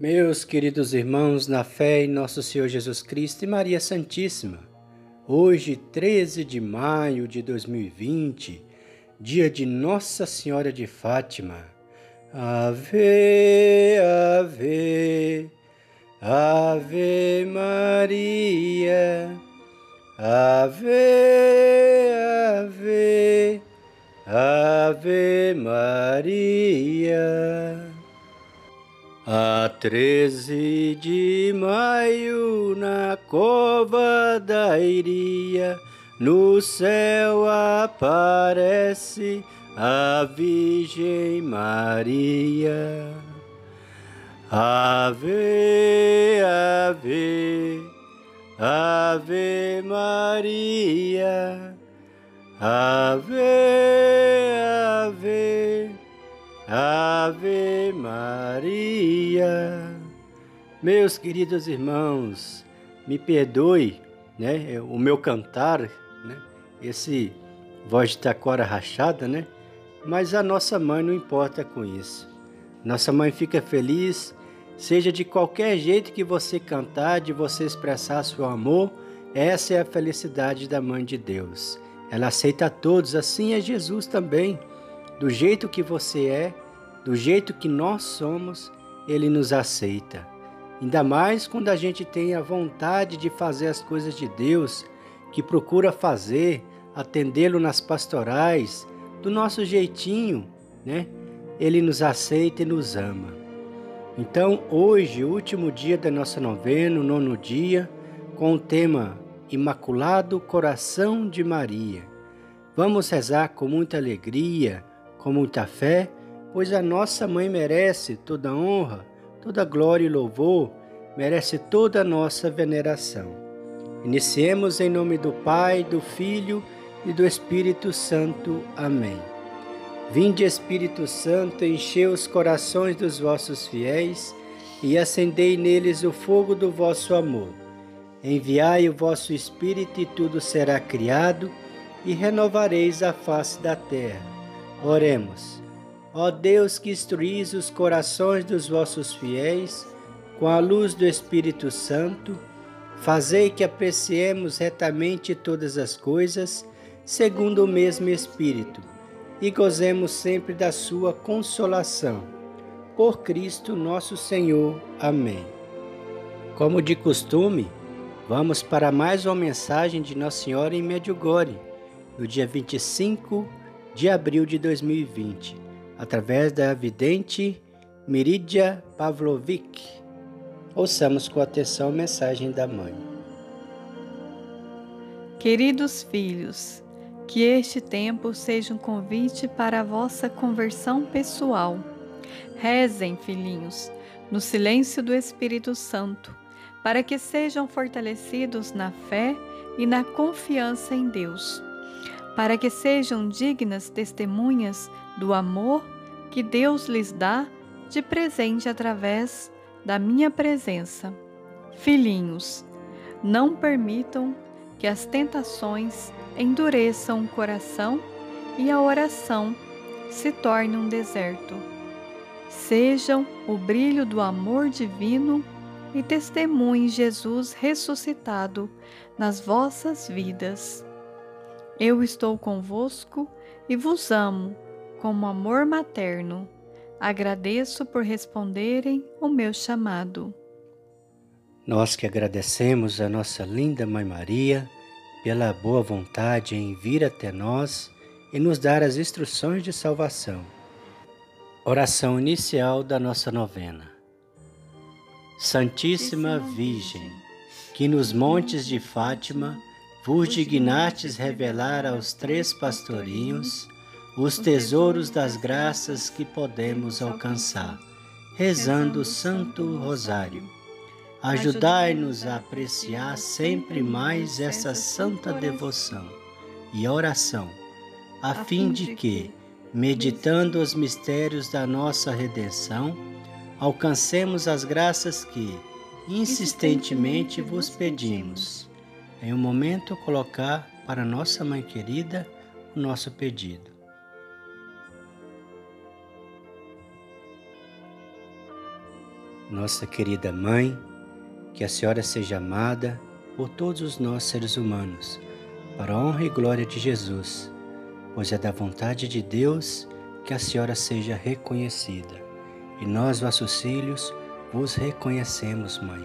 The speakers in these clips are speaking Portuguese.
Meus queridos irmãos, na fé em nosso Senhor Jesus Cristo e Maria Santíssima, hoje, 13 de maio de 2020, dia de Nossa Senhora de Fátima, Ave, Ave, Ave Maria, Ave, Ave, Ave Maria. A 13 de maio, na cova da Iria, no céu aparece a Virgem Maria. Ave, ave, ave Maria. Ave, ave Maria. Meus queridos irmãos, me perdoe, né, o meu cantar, né, esse voz de taquara rachada, né? Mas a nossa mãe não importa com isso. Nossa mãe fica feliz, seja de qualquer jeito que você cantar, de você expressar seu amor, essa é a felicidade da mãe de Deus. Ela aceita a todos, assim é Jesus também. Do jeito que você é, do jeito que nós somos, ele nos aceita. Ainda mais quando a gente tem a vontade de fazer as coisas de Deus, que procura fazer, atendê-lo nas pastorais, do nosso jeitinho, né? Ele nos aceita e nos ama. Então, hoje, último dia da nossa novena, o nono dia, com o tema Imaculado Coração de Maria. Vamos rezar com muita alegria, com muita fé, pois a nossa mãe merece toda honra, toda glória e louvor, merece toda a nossa veneração. Iniciemos em nome do Pai, do Filho e do Espírito Santo. Amém. Vinde, Espírito Santo, enchei os corações dos vossos fiéis e acendei neles o fogo do vosso amor. Enviai o vosso Espírito e tudo será criado e renovareis a face da terra. Oremos. Ó Deus que instruís os corações dos vossos fiéis com a luz do Espírito Santo, fazei que apreciemos retamente todas as coisas segundo o mesmo Espírito, e gozemos sempre da Sua consolação. Por Cristo nosso Senhor. Amém. Como de costume, vamos para mais uma mensagem de Nossa Senhora em Medjugorje, no dia 25 de abril de 2020, através da vidente Miridia Pavlovic. Ouçamos com atenção a mensagem da mãe. Queridos filhos, que este tempo seja um convite para a vossa conversão pessoal. Rezem, filhinhos, no silêncio do Espírito Santo, para que sejam fortalecidos na fé e na confiança em Deus, para que sejam dignas testemunhas do amor que Deus lhes dá de presente através da minha presença. Filhinhos, não permitam que as tentações endureçam o coração e a oração se torne um deserto. Sejam o brilho do amor divino e testemunhem Jesus ressuscitado nas vossas vidas. Eu estou convosco e vos amo como amor materno. Agradeço por responderem o meu chamado. Nós que agradecemos a nossa linda Mãe Maria pela boa vontade em vir até nós e nos dar as instruções de salvação. Oração inicial da nossa novena. Santíssima Virgem, que nos montes de Fátima vos dignastes revelar aos três pastorinhos os tesouros das graças que podemos alcançar, rezando o Santo Rosário Ajudai-nos a apreciar sempre mais essa santa devoção e oração, a fim de que, meditando os mistérios da nossa redenção, alcancemos as graças que, insistentemente, vos pedimos. Em um momento, colocar para nossa Mãe querida o nosso pedido. nossa querida mãe, que a senhora seja amada por todos os nós seres humanos, para a honra e glória de Jesus, pois é da vontade de Deus que a senhora seja reconhecida. E nós, vossos filhos, vos reconhecemos, mãe,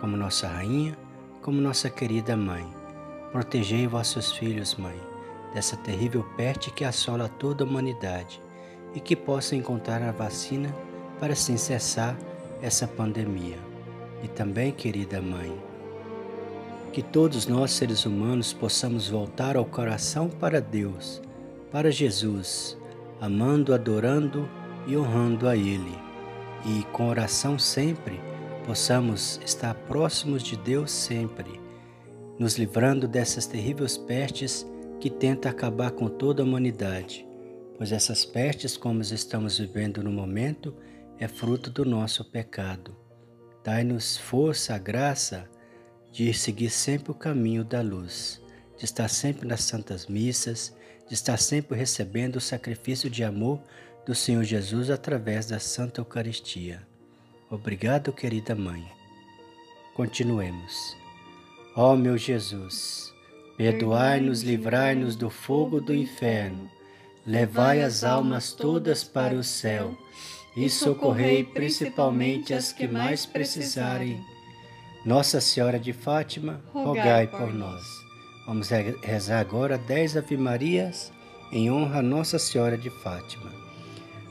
como nossa rainha, como nossa querida mãe. Protegei vossos filhos, mãe, dessa terrível peste que assola toda a humanidade e que possa encontrar a vacina para assim cessar essa pandemia. E também, querida mãe, que todos nós seres humanos possamos voltar ao coração para Deus, para Jesus, amando, adorando e honrando a Ele. E com oração sempre possamos estar próximos de Deus sempre, nos livrando dessas terríveis pestes que tentam acabar com toda a humanidade pois essas pestes, como estamos vivendo no momento, é fruto do nosso pecado. Dai-nos força, graça de seguir sempre o caminho da luz, de estar sempre nas santas missas, de estar sempre recebendo o sacrifício de amor do Senhor Jesus através da Santa Eucaristia. Obrigado, querida Mãe. Continuemos. Ó meu Jesus, perdoai-nos, livrai-nos do fogo do inferno levai as almas todas para o céu e socorrei principalmente as que mais precisarem. Nossa Senhora de Fátima, rogai por nós. Vamos rezar agora dez Ave Marias em honra a Nossa Senhora de Fátima.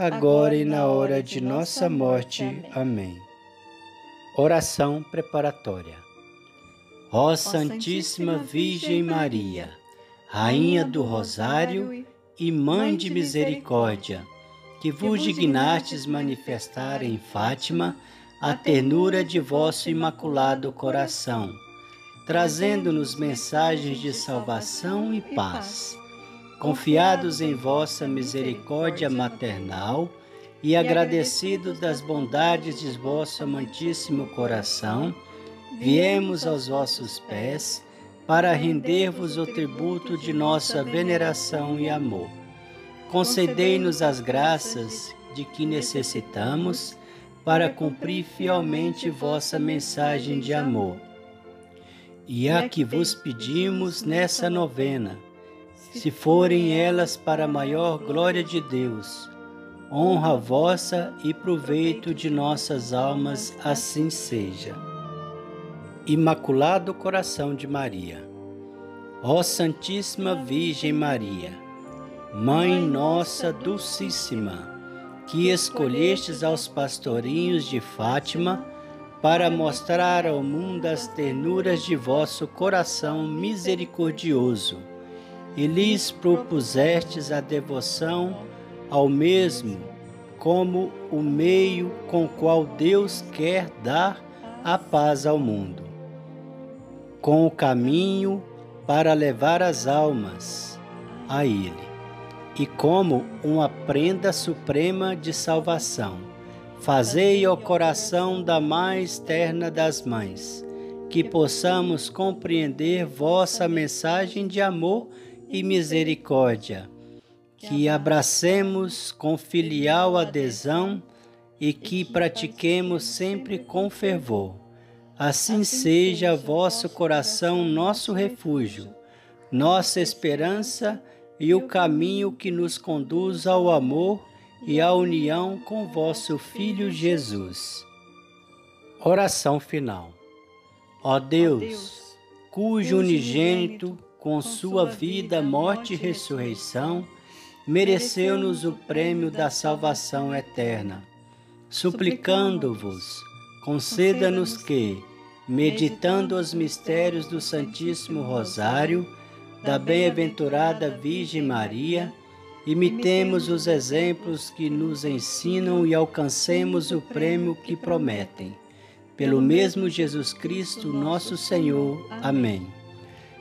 agora e na hora de nossa morte. Amém. Oração preparatória. Ó Santíssima Virgem Maria, Rainha do Rosário e Mãe de Misericórdia, que vos dignastes manifestar em Fátima a ternura de vosso imaculado coração, trazendo-nos mensagens de salvação e paz confiados em vossa misericórdia maternal e agradecidos das bondades de vosso amantíssimo coração, viemos aos vossos pés para render-vos o tributo de nossa veneração e amor. Concedei-nos as graças de que necessitamos para cumprir fielmente vossa mensagem de amor. E a que vos pedimos nessa novena se forem elas para a maior glória de Deus, honra vossa e proveito de nossas almas, assim seja. Imaculado Coração de Maria, ó Santíssima Virgem Maria, Mãe nossa Dulcíssima, que escolhestes aos pastorinhos de Fátima para mostrar ao mundo as ternuras de vosso coração misericordioso e lhes propusestes a devoção ao mesmo como o meio com qual Deus quer dar a paz ao mundo, com o caminho para levar as almas a Ele, e como uma prenda suprema de salvação. Fazei ao coração da mais terna das mães, que possamos compreender vossa mensagem de amor e misericórdia, que abracemos com filial adesão e que pratiquemos sempre com fervor. Assim seja vosso coração nosso refúgio, nossa esperança e o caminho que nos conduz ao amor e à união com vosso Filho Jesus. Oração final. Ó Deus, cujo unigênito com sua vida, morte e ressurreição, mereceu-nos o prêmio da salvação eterna. Suplicando-vos, conceda-nos que, meditando os mistérios do Santíssimo Rosário, da bem-aventurada Virgem Maria, imitemos os exemplos que nos ensinam e alcancemos o prêmio que prometem. Pelo mesmo Jesus Cristo, nosso Senhor. Amém.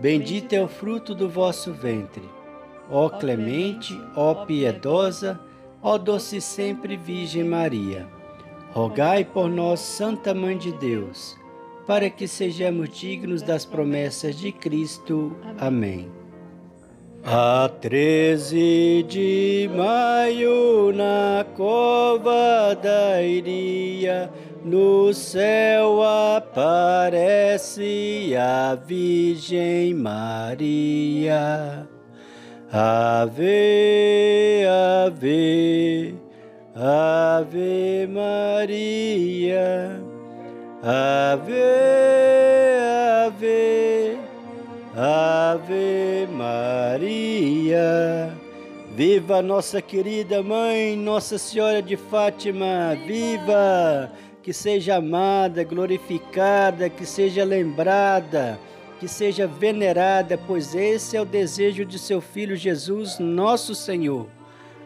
Bendito é o fruto do vosso ventre. Ó clemente, ó piedosa, ó doce sempre Virgem Maria. Rogai por nós, Santa Mãe de Deus, para que sejamos dignos das promessas de Cristo. Amém. A 13 de maio, na cova da Iria, no céu aparece a Virgem Maria. Ave, ave, ave Maria. Ave, ave, ave Maria. Viva nossa querida mãe, Nossa Senhora de Fátima, viva! Que seja amada, glorificada, que seja lembrada, que seja venerada, pois esse é o desejo de seu Filho Jesus, nosso Senhor.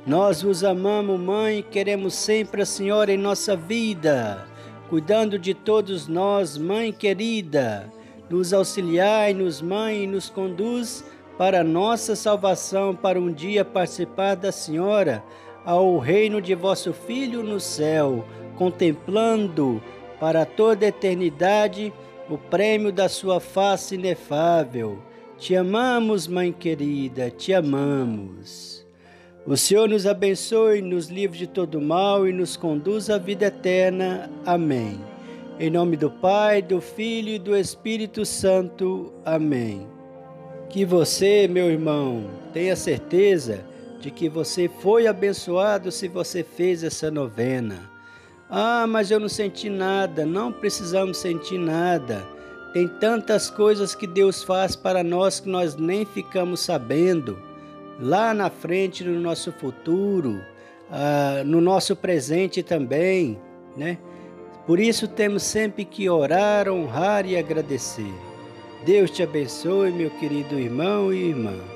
Nós vos amamos, Mãe, queremos sempre a Senhora em nossa vida, cuidando de todos nós, Mãe querida. Nos auxiliai, nos Mãe, e nos conduz para nossa salvação, para um dia participar da Senhora ao reino de vosso Filho no céu contemplando para toda a eternidade o prêmio da sua face inefável. Te amamos, Mãe querida, te amamos. O Senhor nos abençoe, nos livre de todo mal e nos conduz à vida eterna. Amém. Em nome do Pai, do Filho e do Espírito Santo. Amém. Que você, meu irmão, tenha certeza de que você foi abençoado se você fez essa novena. Ah, mas eu não senti nada. Não precisamos sentir nada. Tem tantas coisas que Deus faz para nós que nós nem ficamos sabendo lá na frente, no nosso futuro, uh, no nosso presente também, né? Por isso temos sempre que orar, honrar e agradecer. Deus te abençoe, meu querido irmão e irmã.